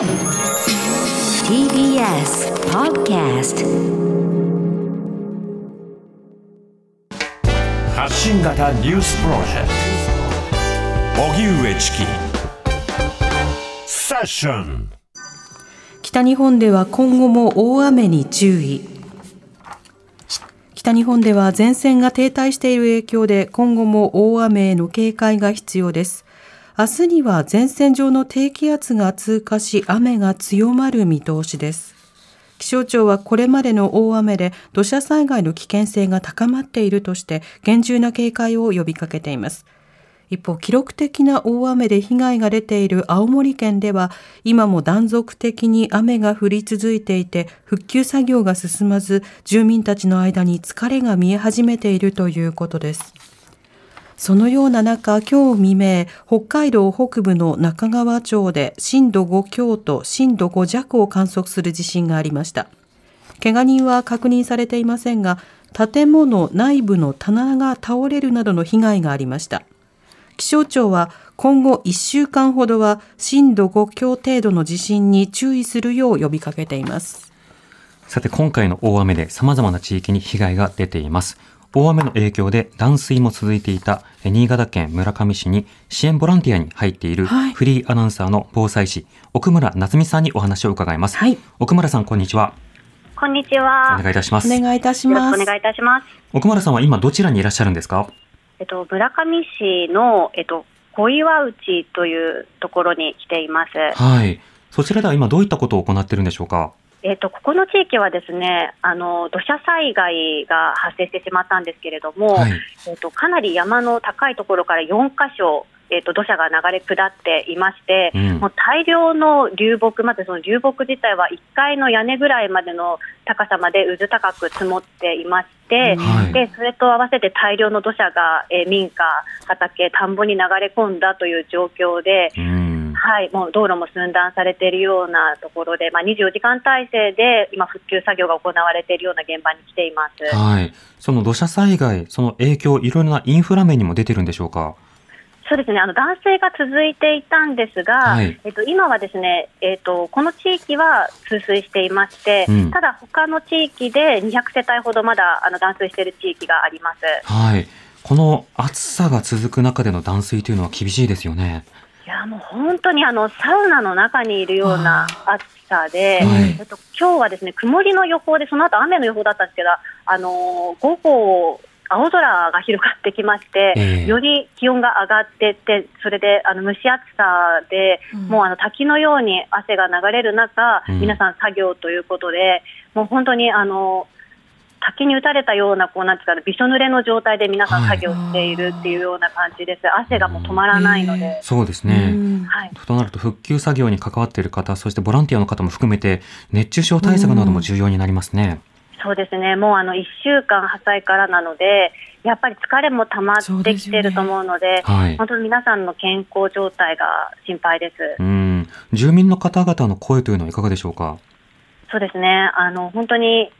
TBS Podcast 発信型ニュースプロジェクト。荻上チキ。セッション。北日本では今後も大雨に注意。北日本では前線が停滞している影響で今後も大雨への警戒が必要です明日には前線上の低気圧が通過し雨が強まる見通しです気象庁はこれまでの大雨で土砂災害の危険性が高まっているとして厳重な警戒を呼びかけています一方、記録的な大雨で被害が出ている青森県では、今も断続的に雨が降り続いていて、復旧作業が進まず、住民たちの間に疲れが見え始めているということです。そのような中、今日未明、北海道北部の中川町で震度5強と震度5弱を観測する地震がありました。怪我人は確認されていませんが、建物内部の棚が倒れるなどの被害がありました。気象庁は今後1週間ほどは震度5強程度の地震に注意するよう呼びかけています。さて今回の大雨で様々な地域に被害が出ています。大雨の影響で断水も続いていたえ新潟県村上市に支援ボランティアに入っているはいフリーアナウンサーの防災士、奥村夏美さんにお話を伺います。はい奥村さんこんにちは。こんにちは。お願いいたします。お願いいたしますお。願いいたします。奥村さんは今どちらにいらっしゃるんですか？えっと、村上市の、えっと、小岩内というところに来ています。はい。そちらでは今どういったことを行っているんでしょうか？えっと、ここの地域はですね、あの、土砂災害が発生してしまったんですけれども、はい。えっと、かなり山の高いところから4箇所、えっと、土砂が流れ下っていまして、うんもう大量の流木、まずその流木自体は1階の屋根ぐらいまでの高さまでうず高く積もっていまして、はいでそれと合わせて大量の土砂が、えー民家、畑、田んぼに流れ込んだという状況で、うん。はい、もう道路も寸断されているようなところで、まあ、24時間体制で今、復旧作業が行われているような現場に来ています。はい。その土砂災害、その影響、いろいろなインフラ面にも出てるんでしょうか？そうですね、あの断水が続いていたんですが、はいえっと、今はですね、えっと、この地域は通水していまして、うんただ他の地域で200世帯ほどまだあの断水している地域があります。はい。この暑さが続く中での断水というのは厳しいですよね。いやもう本当にあのサウナの中にいるような暑さで、はい。えっと今日はですね曇りの予報で、その後雨の予報だったんですけど、あのー午後、青空が広がってきまして、ええ。より気温が上がってって、それであの蒸し暑さで、うん。もうあの滝のように汗が流れる中、うん。皆さん作業ということで、もう本当にあの滝に打たれたような、こうなんていうか、びしょ濡れの状態で皆さんはい作業しているっていうような感じです。汗がもう止まらないので。そうですうね。んはいとなると復旧作業に関わっている方、そしてボランティアの方も含めて、熱中症対策なども重要になりますね。そうですね、もうあの1週間破災からなので、やっぱり疲れも溜まってきてると思うので、はい。本当に皆さんの健康状態が心配です。うん。住民の方々の声というのはいかがでしょうか？そうですね、あの本当に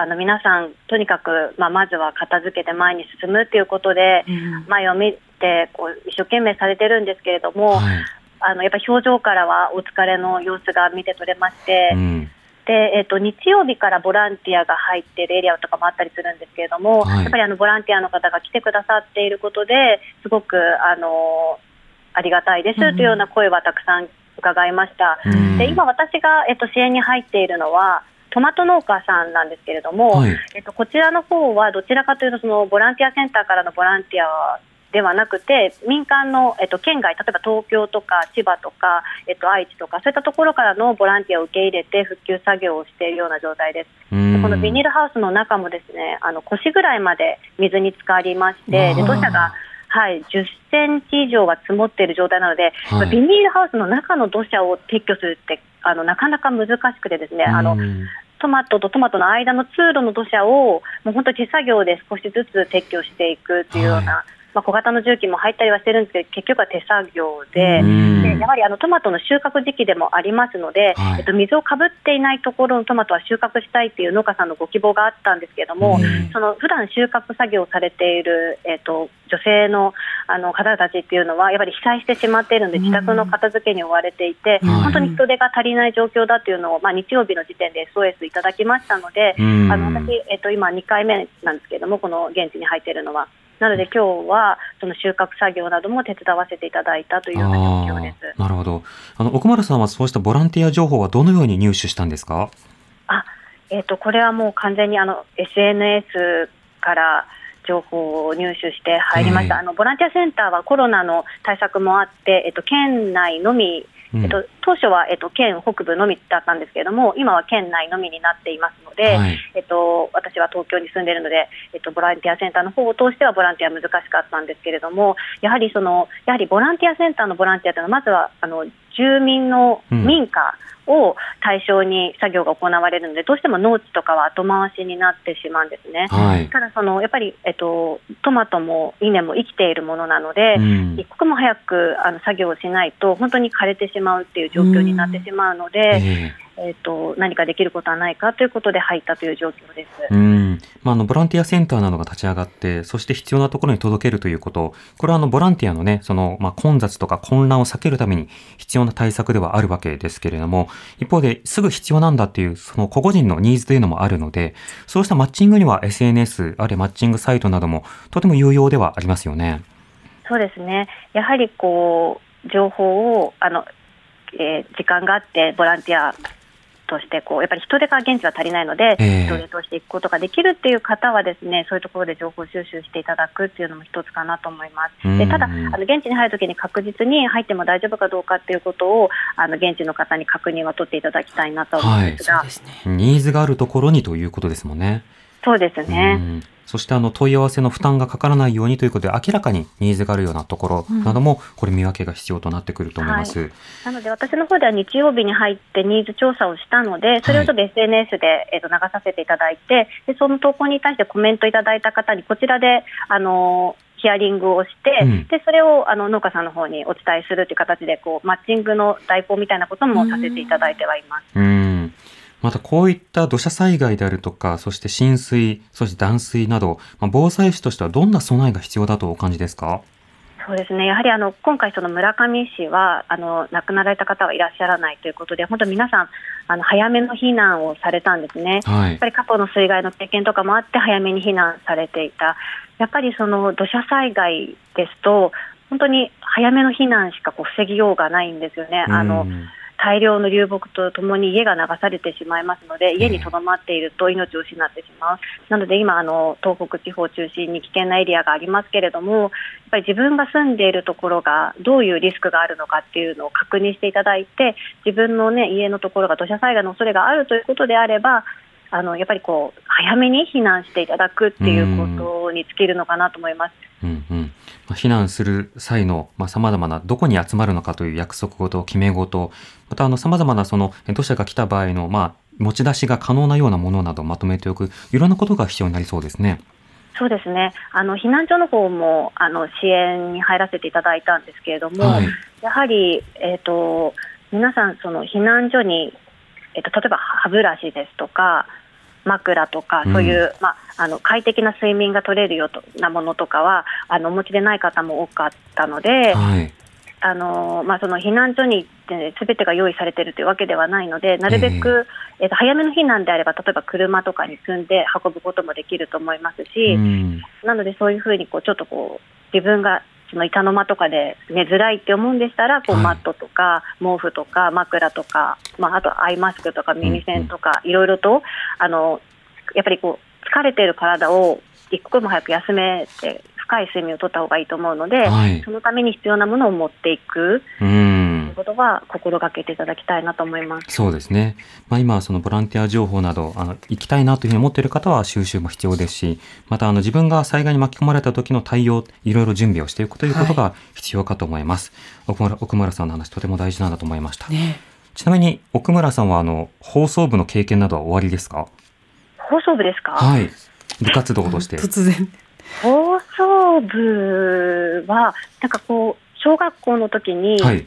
あの皆さん、とにかく、まあ、まずは片付けて前に進むということで、うん前を見てこう一生懸命されてるんですけれども、はい。あのやっぱ表情からはお疲れの様子が見て取れまして、うん。で、えっと日曜日からボランティアが入っているエリアとかもあったりするんですけれども、はいやっぱりあのボランティアの方が来てくださっていることですごくあのありがたいですというような声はたくさん伺いました。うんで今、私が、えっと、支援に入っているのはトマト農家さんなんですけれども、はい。えっと、こちらの方はどちらかというとそのボランティアセンターからのボランティアではなくて民間の、えっと、県外例えば東京とか千葉とか、えっと、愛知とかそういったところからのボランティアを受け入れて復旧作業をしているような状態です。うんこのビニールハウスの中もですねあの腰ぐらいまで水に浸かりまして土砂が、はい、10センチ以上は積もっている状態なので、はいビニールハウスの中の土砂を撤去するってあのなかなか難しくてですね、あのうん。トマトとトマトの間の通路の土砂をもう本当手作業で少しずつ撤去していくというような、まあ、小型の重機も入ったりはしてるんですけど、結局は手作業で、うん。でやはりあのトマトの収穫時期でもありますので、はい。えっと、水をかぶっていないところのトマトは収穫したいっていう農家さんのご希望があったんですけれども、うん。その普段収穫作業をされている、えっと、女性のあの方たちっていうのは、やっぱり被災してしまっているので、自宅の片付けに追われていて、はい。本当に人手が足りない状況だっていうのを、まあ、日曜日の時点で SOS いただきましたので、うん。あの私、えっと、今、2回目なんですけれども、この現地に入っているのは。なので今日はその収穫作業なども手伝わせていただいたというような状況です。なるほど。あの、奥村さんはそうしたボランティア情報はどのように入手したんですか？あ、えっ、とこれはもう完全にあの SNS から情報を入手して入りました。ええあのボランティアセンターはコロナの対策もあって、えっと県内のみ、うんえっと当初はえっと県北部のみだったんですけれども、今は県内のみになっていますので、はい。えっと、私は東京に住んでいるので、えっと、ボランティアセンターの方を通してはボランティア難しかったんですけれども、やはりそのやはりボランティアセンターのボランティアというのは、まずはあの住民のうん。民家を対象に作業が行われるので、どうしても農地とかは後回しになってしまうんですね。はい。ただその、やっぱり、えっと、トマトも稲も生きているものなので、うん一刻も早くあの作業をしないと、本当に枯れてしまうっていう状況になってしまうので、ええっと、何かできることはないかということで入ったという状況です。えうん。まあ、あの、ボランティアセンターなどが立ち上がって、そして必要なところに届けるということ、これはあの、ボランティアのね、その、まあ、混雑とか混乱を避けるために必要な対策ではあるわけですけれども、一方ですぐ必要なんだっていう、その個々人のニーズというのもあるので、そうしたマッチングには SNS、あるいはマッチングサイトなどもとても有用ではありますよね。そうですね。やはりこう情報をあの、えー時間があってボランティアとしてこうやっぱり人手が現地は足りないので、ええ人手としていくことができるっていう方はですね、そういうところで情報収集していただくっていうのも一つかなと思います。うんでただあの現地に入るときに確実に入っても大丈夫かどうかっていうことをあの現地の方に確認は取っていただきたいなと思うんですが、そうですね。ニーズがあるところにということですもんね。そうですね。うんそしてあの問い合わせの負担がかからないようにということで明らかにニーズがあるようなところなどもこれ見分けが必要となってくると思います。なので私の方では日曜日に入ってニーズ調査をしたので、それをちょっと SNS で、えっと流させていただいてで、その投稿に対してコメントいただいた方に、こちらで、あのヒアリングをして、うんでそれをあの農家さんの方にお伝えするという形でこう、マッチングの代行みたいなこともさせていただいてはいます。うん。またこういった土砂災害であるとか、そして浸水、そして断水など、まあ、防災士としてはどんな備えが必要だとお感じですか？そうですねやはりあの今回、その村上市はあの亡くなられた方はいらっしゃらないということで、本当、皆さんあの早めの避難をされたんですね。はいやっぱ。り過去の水害の経験とかもあって早めに避難されていた、やっぱりその土砂災害ですと、本当に早めの避難しかこう防ぎようがないんですよね。あのうん大量の流木とともに家が流されてしまいますので、家にとどまっていると命を失ってしまう、なので今あの、東北地方を中心に危険なエリアがありますけれども、やっぱり自分が住んでいるところがどういうリスクがあるのかっていうのを確認していただいて、自分の、ね、家のところが土砂災害の恐れがあるということであれば、あのやっぱりこう早めに避難していただくっていうことに尽きるのかなと思います。うんうんまあ、避難する際の、まあ、様々などこに集まるのかという約束事、決め事、またあの様々なそのえ土砂が来た場合の、まあ、持ち出しが可能なようなものなどをまとめておく、いろんなことが必要になりそうですね。そうですね。あの避難所の方もあの支援に入らせていただいたんですけれども、はいやはりえっ、と皆さんその避難所にえっ、と例えば歯ブラシですとか枕とかそういう、まああの快適な睡眠が取れるようなものとかはあのお持ちでない方も多かったので、はい。あのまあ、その避難所にすべてが用意されているというわけではないので、なるべく、えっと早めの避難であれば、例えば車とかに積んで運ぶこともできると思いますし、うん。なのでそういうふうにこうちょっとこう自分がその板の間とかで寝づらいって思うんでしたら、こうはい。マットとか毛布とか枕とか、まあ、あとアイマスクとか耳栓とか、いろいろとあのやっぱりこう疲れている体を一刻も早く休めて深い睡眠をとった方がいいと思うので、はいそのために必要なものを持っていくうといんう。ことは心がけていただきたいなと思います。そうですね。まあ、今はそのボランティア情報など、あの、行きたいなというふうに思っている方は収集も必要ですし、またあの自分が災害に巻き込まれた時の対応、いろいろ準備をしていくということが必要かと思います。奥村奥村さんの話とても大事なんだと思いました。ね。ちなみに奥村さんはあの放送部の経験などは終わりですか？放送部ですか、はい。部活動として。突然。放送部は、なんかこう、小学校の時に、はい。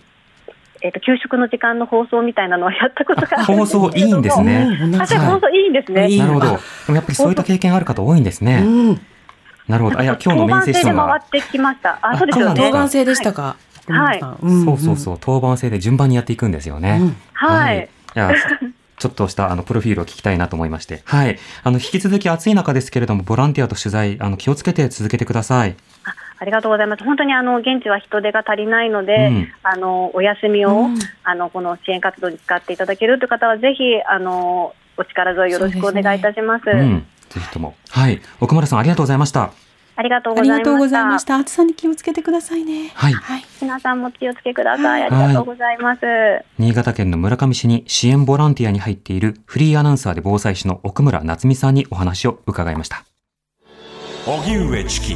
えっ、と、給食の時間の放送みたいなのをやったことがあるん放ですけれども送いいんですね。うんあ、じゃ放送いいんですね。いいなるほど。であもやっぱりそういった経験ある方多いんですうね。ん。なるほど。あ、いや、今日のメインセッションは当番制で回ってきました。あ、あそうですよね。当番制でしたか。はい小野さんそうそうそう、当番制で順番にやっていくんですよね。うんはい。いや、ちょっとしたあのプロフィールを聞きたいなと思いまして。はい。あの、引き続き暑い中ですけれども、ボランティアと取材、あの、気をつけて続けてください。あありがとうございます。本当にあの現地は人手が足りないので、うんあのお休みを、うんあのこの支援活動に使っていただけるという方はぜひあのお力添えよろしくお願いいたします。うん。ぜひとも。はい。奥村さん、ありがとうございました。ありがとうありがとうございまし。ございましたた。暑さに気をつけてくださいね。はいはい。皆さんも気をつけください。はいありがとうございます。新潟県の村上市に支援ボランティアに入っているフリーアナウンサーで防災士の奥村夏美さんにお話を伺いました。荻上チキ